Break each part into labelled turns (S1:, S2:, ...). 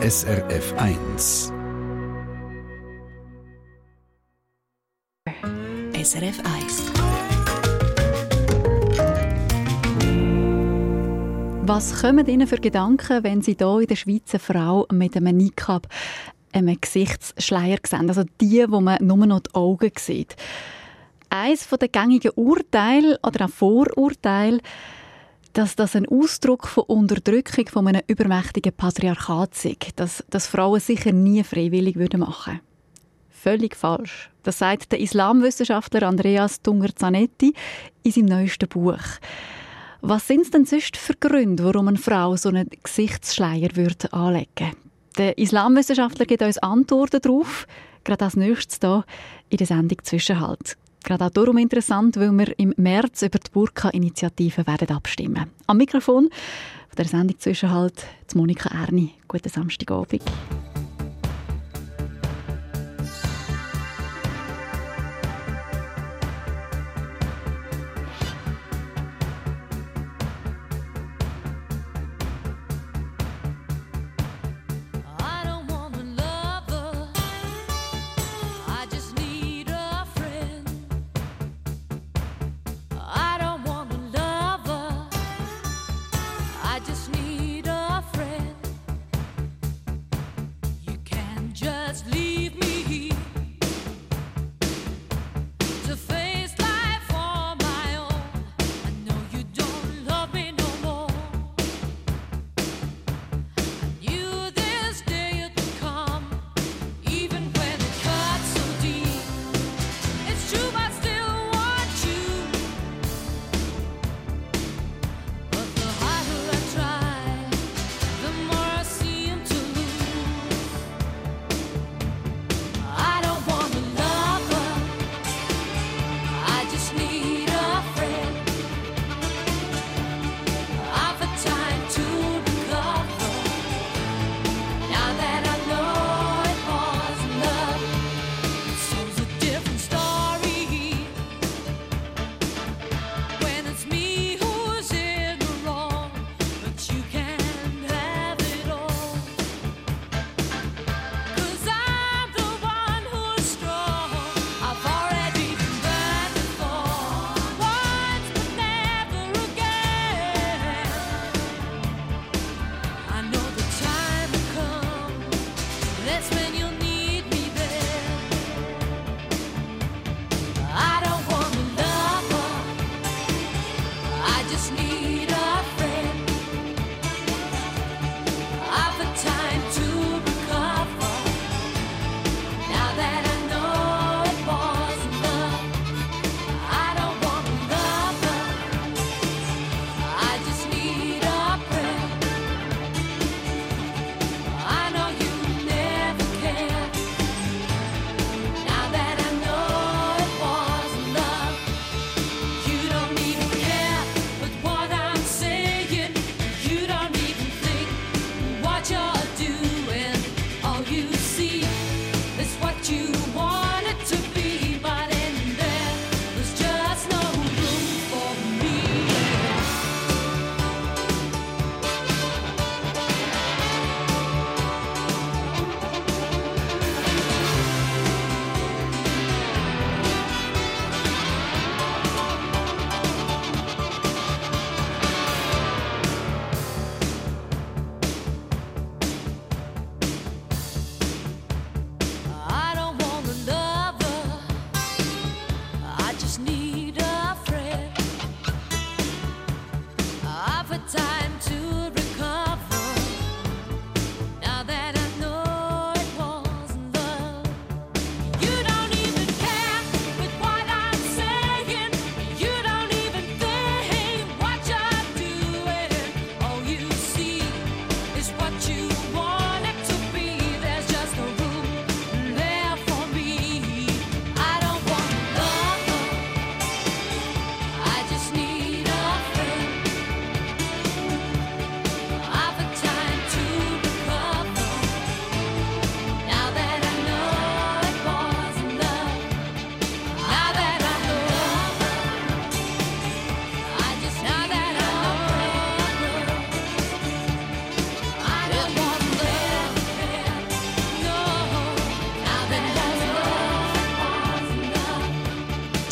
S1: SRF 1.
S2: SRF 1.
S3: Was kommen Ihnen für Gedanken, wenn Sie hier in der Schweiz eine Frau mit einem Niqab, einem Gesichtsschleier sehen? Also die, wo man nur noch die Augen sieht. Eines der gängigen Urteile oder auch Vorurteile, dass das ein Ausdruck von Unterdrückung von einem übermächtigen Patriarchat ist, dass, dass Frauen sicher nie freiwillig machen würden. Völlig falsch. Das sagt der Islamwissenschaftler Andreas Dunger-Zanetti in seinem neuesten Buch. Was sind es denn sonst für Gründe, warum eine Frau so einen Gesichtsschleier würde anlegen? Der Islamwissenschaftler gibt uns Antworten darauf, gerade als nächstes hier in der Sendung «Zwischenhalt». Gerade auch darum interessant, weil wir im März über die Burka-Initiative werden abstimmen. Am Mikrofon der Sendung «Zwischenhalt» Monika Erni. Guten Samstagabend. for time to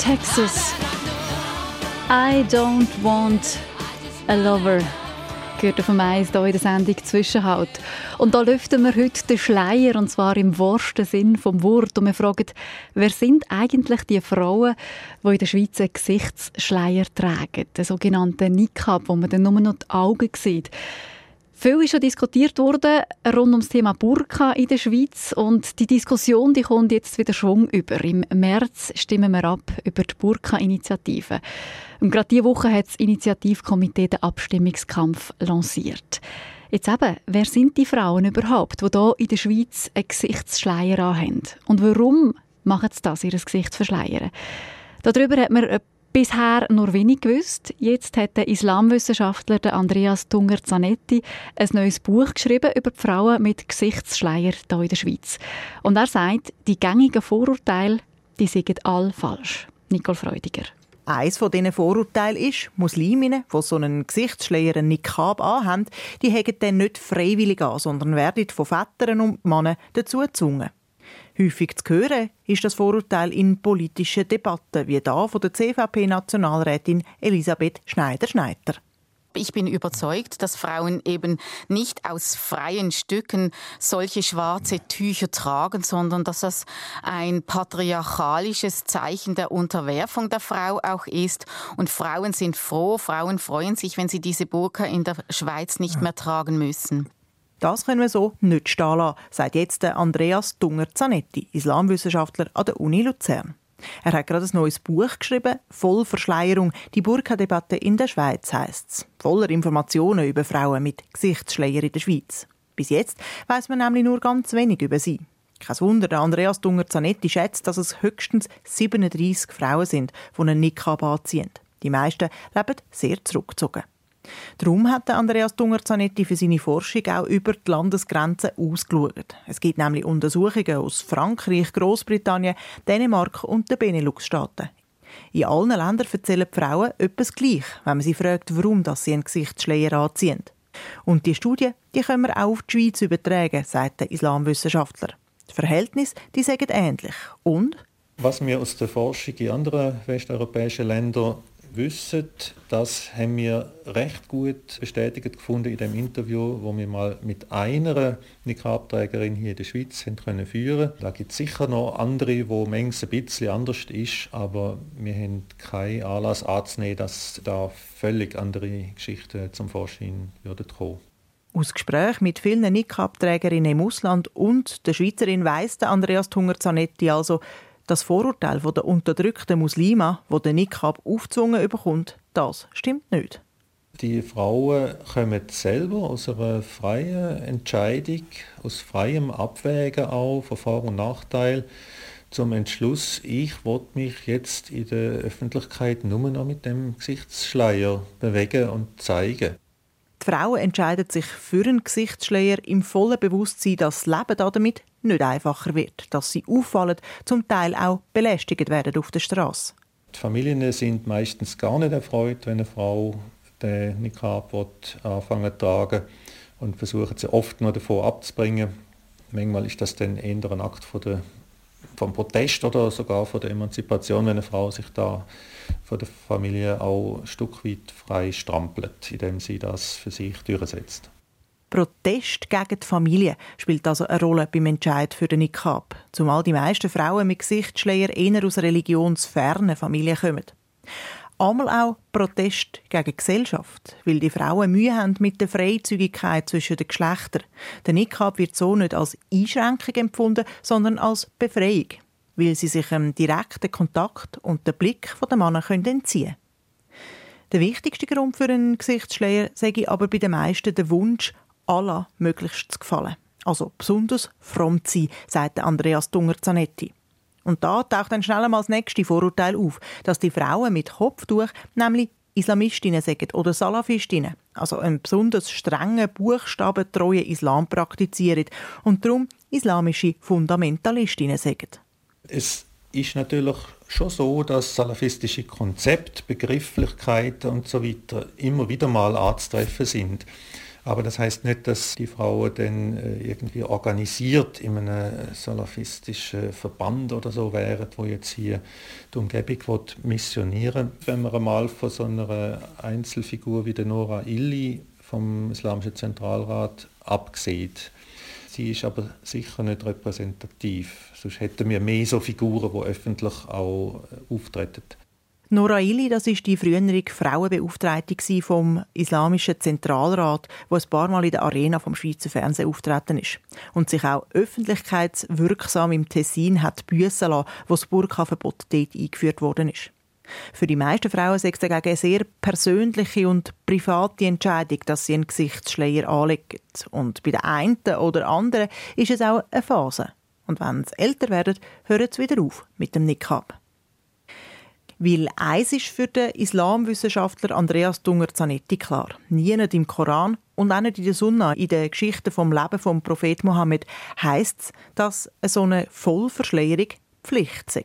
S3: Texas. I don't want a lover. Gehört auf dem Eis hier in der Sendung Zwischenhalt. Und da lüften wir heute den Schleier, und zwar im wahrsten Sinn vom Wort. Und wir fragen, wer sind eigentlich die Frauen, die in der Schweiz einen Gesichtsschleier tragen? Den sogenannten Niqab, wo man dann nur noch die Augen sieht. Viel ist schon diskutiert worden rund um das Thema Burka in der Schweiz und die Diskussion die kommt jetzt wieder Schwung über. Im März stimmen wir ab über die Burka-Initiative. Und gerade diese Woche hat das Initiativkomitee den Abstimmungskampf lanciert. Jetzt eben, wer sind die Frauen überhaupt, die hier in der Schweiz einen Gesichtsschleier haben? Und warum machen sie das, ihr Gesicht verschleiern? Darüber hat man bisher nur wenig gewusst. Jetzt hat der Islamwissenschaftler Andreas Tunger-Zanetti ein neues Buch geschrieben über die Frauen mit Gesichtsschleier hier in der Schweiz. Und er sagt, die gängigen Vorurteile, die sind all falsch. Nicole Freudiger.
S2: Eines von diesen Vorurteilen ist, Musliminnen, die so einen Gesichtsschleier, einen Niqab anhaben, die haben den nicht freiwillig an, sondern werden von Vätern und Männern dazu gezwungen. Häufig zu hören ist das Vorurteil in politischen Debatten, wie da von der CVP-Nationalrätin Elisabeth Schneider-Schneider.
S4: Ich bin überzeugt, dass Frauen eben nicht aus freien Stücken solche schwarze Tücher tragen, sondern dass das ein patriarchalisches Zeichen der Unterwerfung der Frau auch ist. Und Frauen sind froh, Frauen freuen sich, wenn sie diese Burka in der Schweiz nicht mehr tragen müssen.
S2: Das können wir so nicht stehen lassen, sagt jetzt Andreas Dunger-Zanetti, Islamwissenschaftler an der Uni Luzern. Er hat gerade ein neues Buch geschrieben, voll Verschleierung, die Burka-Debatte in der Schweiz heisst es. Voller Informationen über Frauen mit Gesichtsschleier in der Schweiz. Bis jetzt weiß man nämlich nur ganz wenig über sie. Kein Wunder, der Andreas Dunger-Zanetti schätzt, dass es höchstens 37 Frauen sind, die einen Niqab anziehen. Die meisten leben sehr zurückgezogen. Darum hat Andreas Dunger-Zanetti für seine Forschung auch über die Landesgrenzen ausgeschaut. Es gibt nämlich Untersuchungen aus Frankreich, Großbritannien, Dänemark und den Benelux-Staaten. In allen Ländern erzählen die Frauen etwas gleich, wenn man sie fragt, warum sie einen Gesichtsschleier anziehen. Und die Studien die können wir auch auf die Schweiz übertragen, sagt der Islamwissenschaftler. Die Verhältnisse die sagen ähnlich. Und
S5: was wir aus der Forschung in anderen westeuropäischen Ländern wissen, das haben wir recht gut bestätigt gefunden in dem Interview, wo wir mal mit einer Niqab-Trägerin hier in der Schweiz haben können führen. Da gibt es sicher noch andere, wo manches ein bisschen anders ist, aber wir haben keinen Anlass anzunehmen, dass da völlig andere Geschichten zum Vorschein würden kommen.
S2: Aus Gesprächen mit vielen Niqab-Trägerinnen im Ausland und der Schweizerin weiss Andreas Tunger-Zanetti also, das Vorurteil der unterdrückten Muslime, wo der Niqab aufgezwungen bekommt, das stimmt nicht.
S5: Die Frauen kommen selber aus einer freien Entscheidung, aus freiem Abwägen auch von Vor- und Nachteil zum Entschluss, ich will mich jetzt in der Öffentlichkeit nur noch mit dem Gesichtsschleier bewegen und zeigen.
S2: Frauen entscheiden sich für einen Gesichtsschleier im vollen Bewusstsein, dass das Leben damit nicht einfacher wird, dass sie auffallen, zum Teil auch belästigt werden auf der Straße.
S5: Die Familien sind meistens gar nicht erfreut, wenn eine Frau den Niqab anfangen zu tragen und versuchen sie oft nur davon abzubringen. Manchmal ist das dann eher ein Akt von der, vom Protest oder sogar von der Emanzipation, wenn eine Frau sich da von der Familie auch ein Stück weit frei strampelt, indem sie das für sich durchsetzt.
S2: Protest gegen die Familie spielt also eine Rolle beim Entscheid für den Niqab, zumal die meisten Frauen mit Gesichtsschleier eher aus religionsfernen Familien kommen. Einmal auch Protest gegen die Gesellschaft, weil die Frauen Mühe haben mit der Freizügigkeit zwischen den Geschlechtern. Der Niqab wird so nicht als Einschränkung empfunden, sondern als Befreiung, weil sie sich dem direkten Kontakt und den Blick der Männer entziehen können. Der wichtigste Grund für einen Gesichtsschleier sage aber bei den meisten der Wunsch, Allah möglichst zu gefallen. Also besonders fromm zu sein, sagt Andreas Dunger-Zanetti. Und da taucht dann schnell einmal das nächste Vorurteil auf, dass die Frauen mit Kopftuch nämlich Islamistinnen sagen oder Salafistinnen, also einen besonders strengen, buchstabentreuen Islam praktizieren und darum islamische Fundamentalistinnen sagen.
S5: Es ist natürlich schon so, dass salafistische Konzepte, Begrifflichkeiten und so immer wieder mal anzutreffen sind. Aber das heißt nicht, dass die Frauen dann äh, irgendwie organisiert in einem salafistischen Verband oder so wären, wo jetzt hier die Umgebung missionieren Wenn man einmal von so einer Einzelfigur wie der Nora Illy vom Islamischen Zentralrat abgesehen, Sie ist aber sicher nicht repräsentativ. Sonst hätten wir mehr so Figuren, die öffentlich auch äh, auftreten.
S2: Nora Ili, das ist die frühere Frauenbeauftragte vom Islamischen Zentralrat, wo ein paar Mal in der Arena vom Schweizer Fernsehen auftreten ist und sich auch öffentlichkeitswirksam im Tessin hat büssen lassen, wo das Burka-Verbot dort eingeführt worden ist. Für die meisten Frauen ist es dagegen eine sehr persönliche und private Entscheidung, dass sie einen Gesichtsschleier anlegen. Und bei der einen oder anderen ist es auch eine Phase. Und wenn sie älter werden, hören sie wieder auf mit dem Niqab. Weil eins ist für den Islamwissenschaftler Andreas Dunger-Zanetti klar. Nie nicht im Koran und auch nicht in der Sunna, in den Geschichten vom Leben vom Prophet Mohammed, heisst es, dass so eine Vollverschleierung Pflicht sei.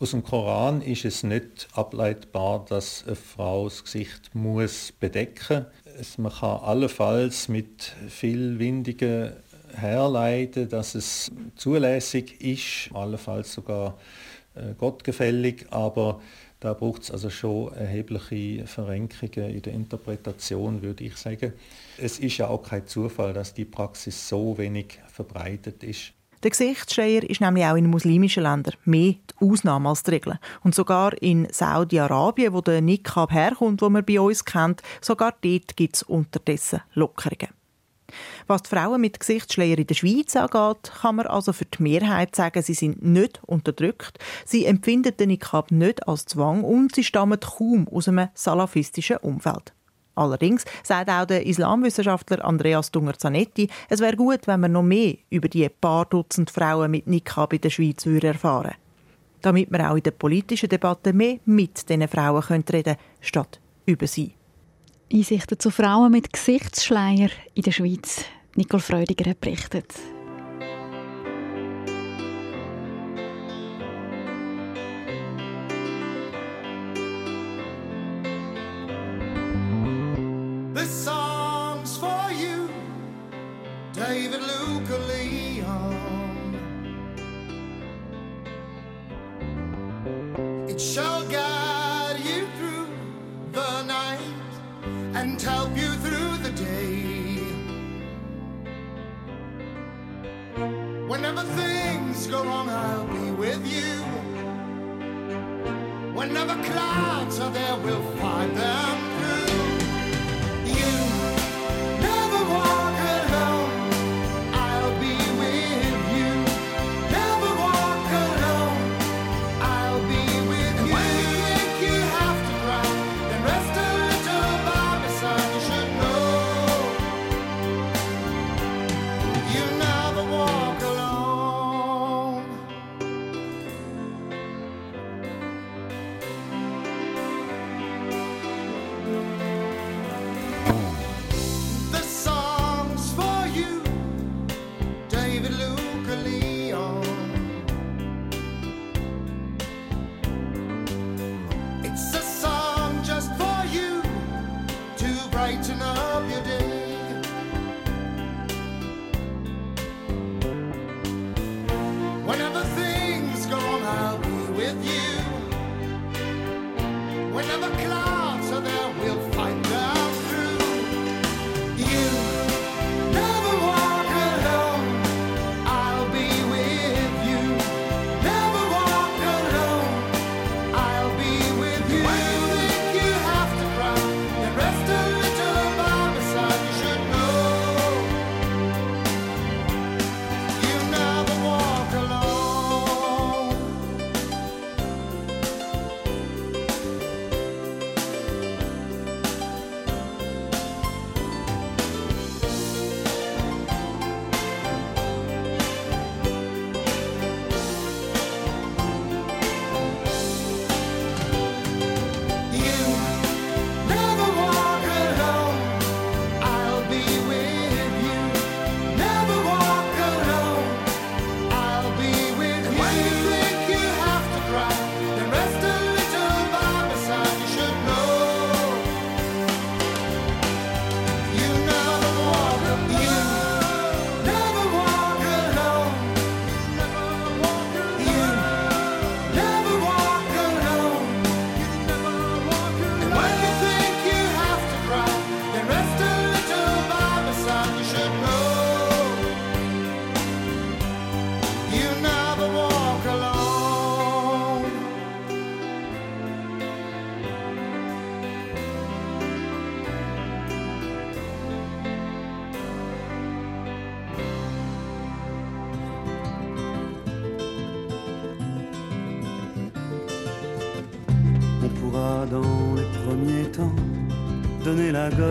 S5: Aus dem Koran ist es nicht ableitbar, dass eine Frau das Gesicht muss bedecken muss. Man kann allenfalls mit viel Windigen herleiten, dass es zulässig ist, allenfalls sogar gottgefällig, aber da braucht es also schon erhebliche Verrenkungen in der Interpretation, würde ich sagen. Es ist ja auch kein Zufall, dass die Praxis so wenig verbreitet ist.
S2: Der Gesichtsschleier ist nämlich auch in muslimischen Ländern mehr die Ausnahme als die Regel. Und sogar in Saudi-Arabien, wo der Niqab herkommt, wo man bei uns kennt, sogar dort gibt es unterdessen Lockerungen. Was die Frauen mit Gesichtsschleier in der Schweiz angeht, kann man also für die Mehrheit sagen, sie sind nicht unterdrückt, sie empfinden den Niqab nicht als Zwang und sie stammen kaum aus einem salafistischen Umfeld. Allerdings sagt auch der Islamwissenschaftler Andreas Dunger-Zanetti, es wäre gut, wenn man noch mehr über die paar Dutzend Frauen mit Niqab in der Schweiz erfahren. Damit man auch in der politischen Debatte mehr mit diesen Frauen reden können, statt über sie.
S6: Einsichten zu Frauen mit Gesichtsschleier in der Schweiz. Nicole Freudiger hat berichtet. It shall guide and help you through the day. Whenever things go wrong, I'll be with you. Whenever clouds are there, we'll find them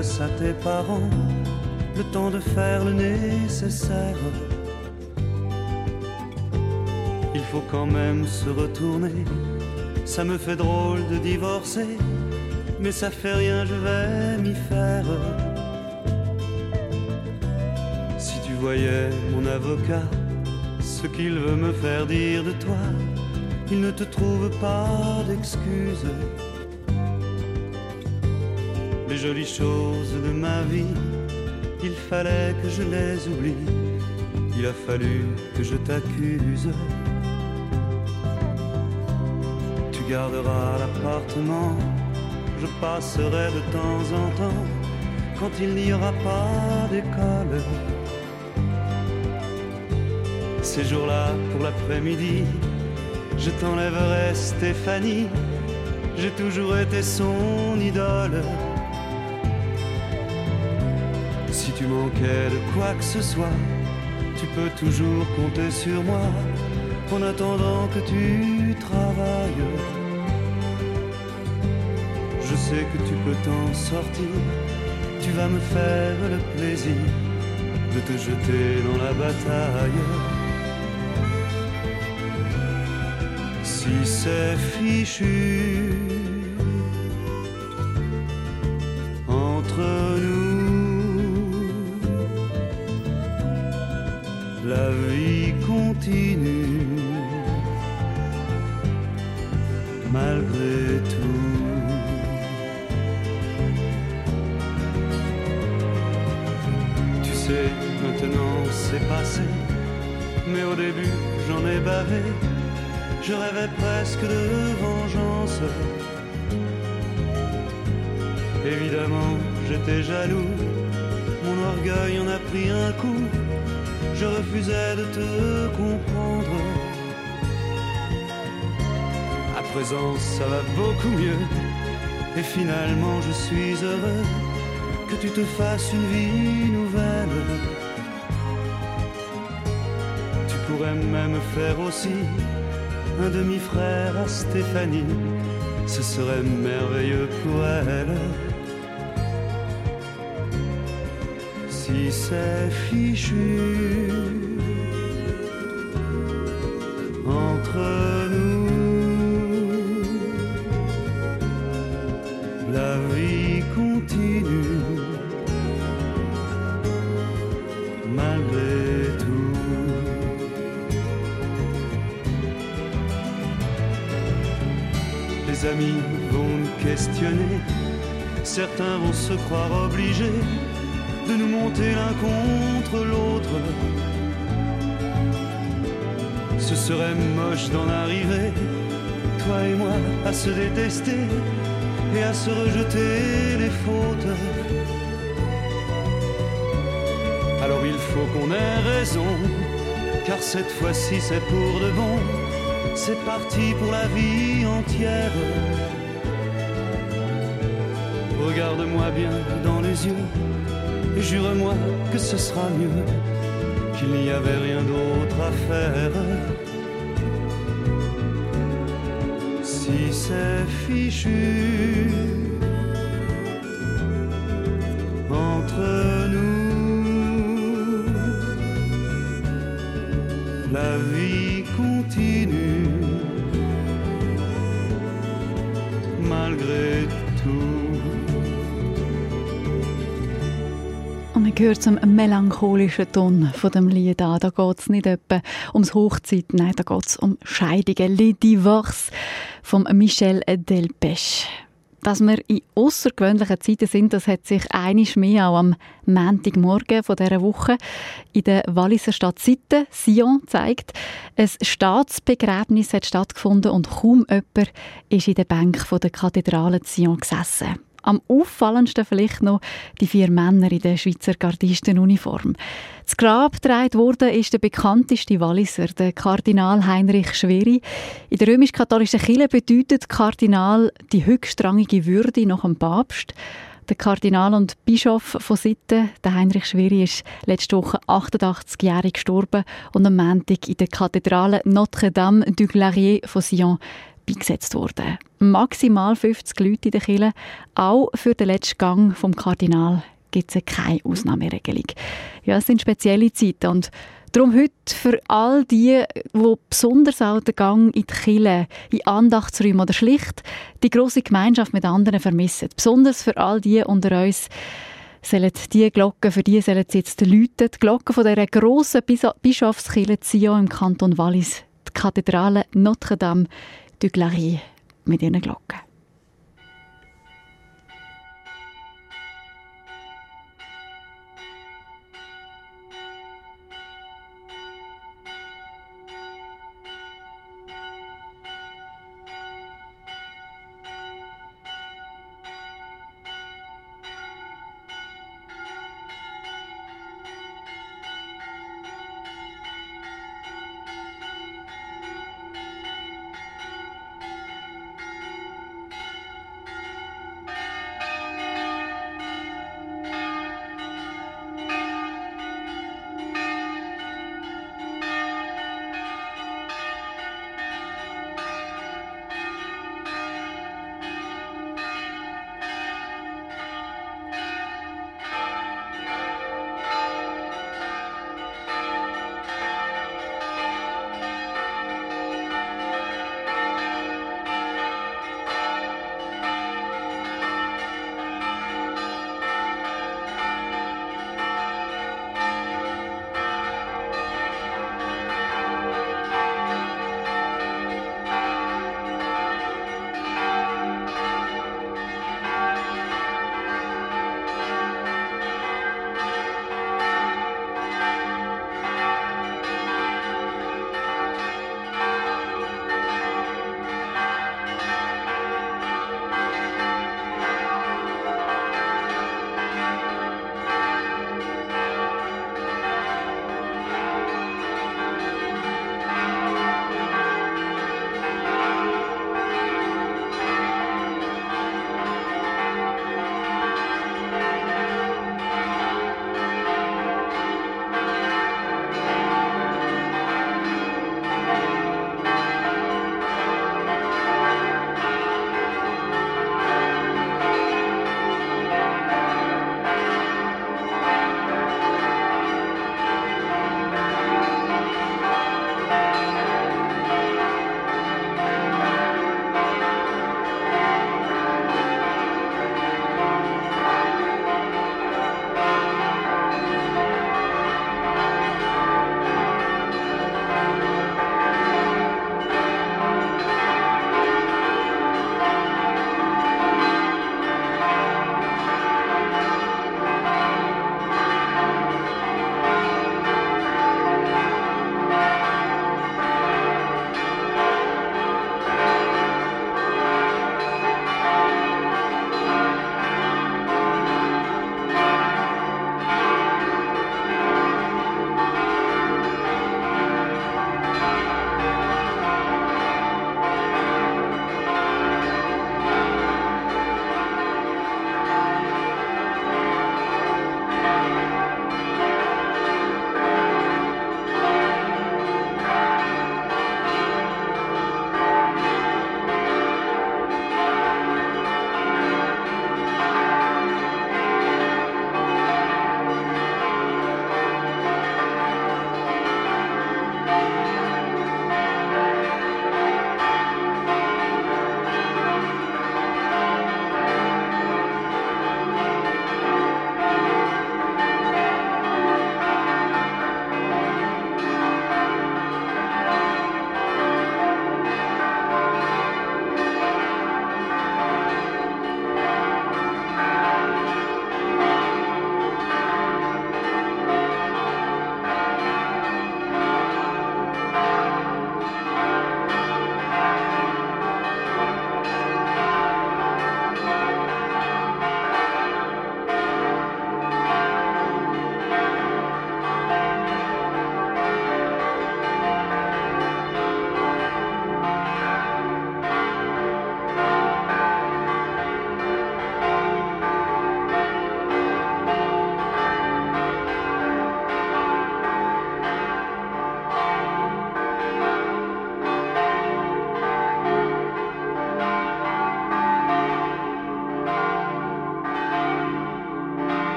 S7: à tes parents, le temps de faire le nécessaire. Il faut quand même se retourner, ça me fait drôle de divorcer, mais ça fait rien, je vais m'y faire. Si tu voyais mon avocat, ce qu'il veut me faire dire de toi, il ne te trouve pas d'excuses. Les jolies choses de ma vie, il fallait que je les oublie. Il a fallu que je t'accuse. Tu garderas l'appartement, je passerai de temps en temps quand il n'y aura pas d'école. Ces jours-là, pour l'après-midi, je t'enlèverai Stéphanie, j'ai toujours été son idole. Si tu manquais de quoi que ce soit, tu peux toujours compter sur moi en attendant que tu travailles. Je sais que tu peux t'en sortir, tu vas me faire le plaisir de te jeter dans la bataille. si c'est fichu malgré tout. Tu sais, maintenant c'est passé, mais au début j'en ai bavé je rêvais presque de vengeance. Évidemment, j'étais jaloux, mon orgueil en a pris un coup, je refusais de te comprendre. À présent, ça va beaucoup mieux, et finalement, je suis heureux que tu te fasses une vie nouvelle. Tu pourrais même faire aussi un demi-frère à Stéphanie, ce serait merveilleux pour elle. Si c'est fichu. Entre nous, la vie continue malgré amis vont nous questionner, certains vont se croire obligés de nous monter l'un contre l'autre. Ce serait moche d'en arriver, toi et moi, à se détester et à se rejeter les fautes. Alors il faut qu'on ait raison, car cette fois-ci c'est pour de bon c'est parti pour la vie entière. Regarde-moi bien dans les yeux jure-moi que ce sera mieux, qu'il n'y avait rien d'autre à faire. Si c'est fichu entre
S3: Und man hört zum melancholischen Ton von dem Lied an. Da geht es nicht etwa ums Hochzeit, nein, da geht es um Scheidungen. Le Divorce von Michel Delpech dass wir in außergewöhnlichen Zeiten sind, das hat sich einisch mehr auch am Montagmorgen von dieser Woche in der Walliser Stadt Sitten, Sion, zeigt. Ein Staatsbegräbnis hat stattgefunden und kaum jemand ist in der Bank der Kathedrale Sion gesessen. Am auffallendsten vielleicht noch die vier Männer in der Schweizer Gardistenuniform. Das Grab getragen wurde ist der bekannteste Walliser, der Kardinal Heinrich Schweri. In der römisch-katholischen Kirche bedeutet Kardinal die höchstrangige Würde nach dem Papst. Der Kardinal und Bischof von Sitten, der Heinrich Schweri, ist letzte Woche 88-jährig gestorben und am Montag in der Kathedrale Notre-Dame du Clarier von Sion beigesetzt worden. Maximal 50 Leute in der Kirche. Auch für den letzten Gang vom Kardinal gibt es keine Ausnahmeregelung. Ja, es sind spezielle Zeiten und Darum heute für all die, die besonders auch den Gang in die Kirche, in Andachtsräume oder schlicht die große Gemeinschaft mit anderen vermissen. Besonders für all die unter uns, sollen die Glocken, für die sollen sie jetzt läuten. Die Glocken von dieser grossen Bischofskirche Zion im Kanton Wallis. Die Kathedrale Notre-Dame de Glarie mit ihren Glocken.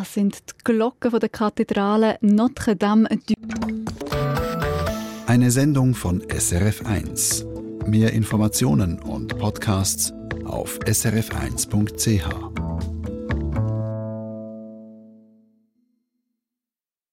S3: Das sind die Glocken der Kathedrale Notre Dame du
S1: Eine Sendung von SRF1. Mehr Informationen und Podcasts auf srf1.ch.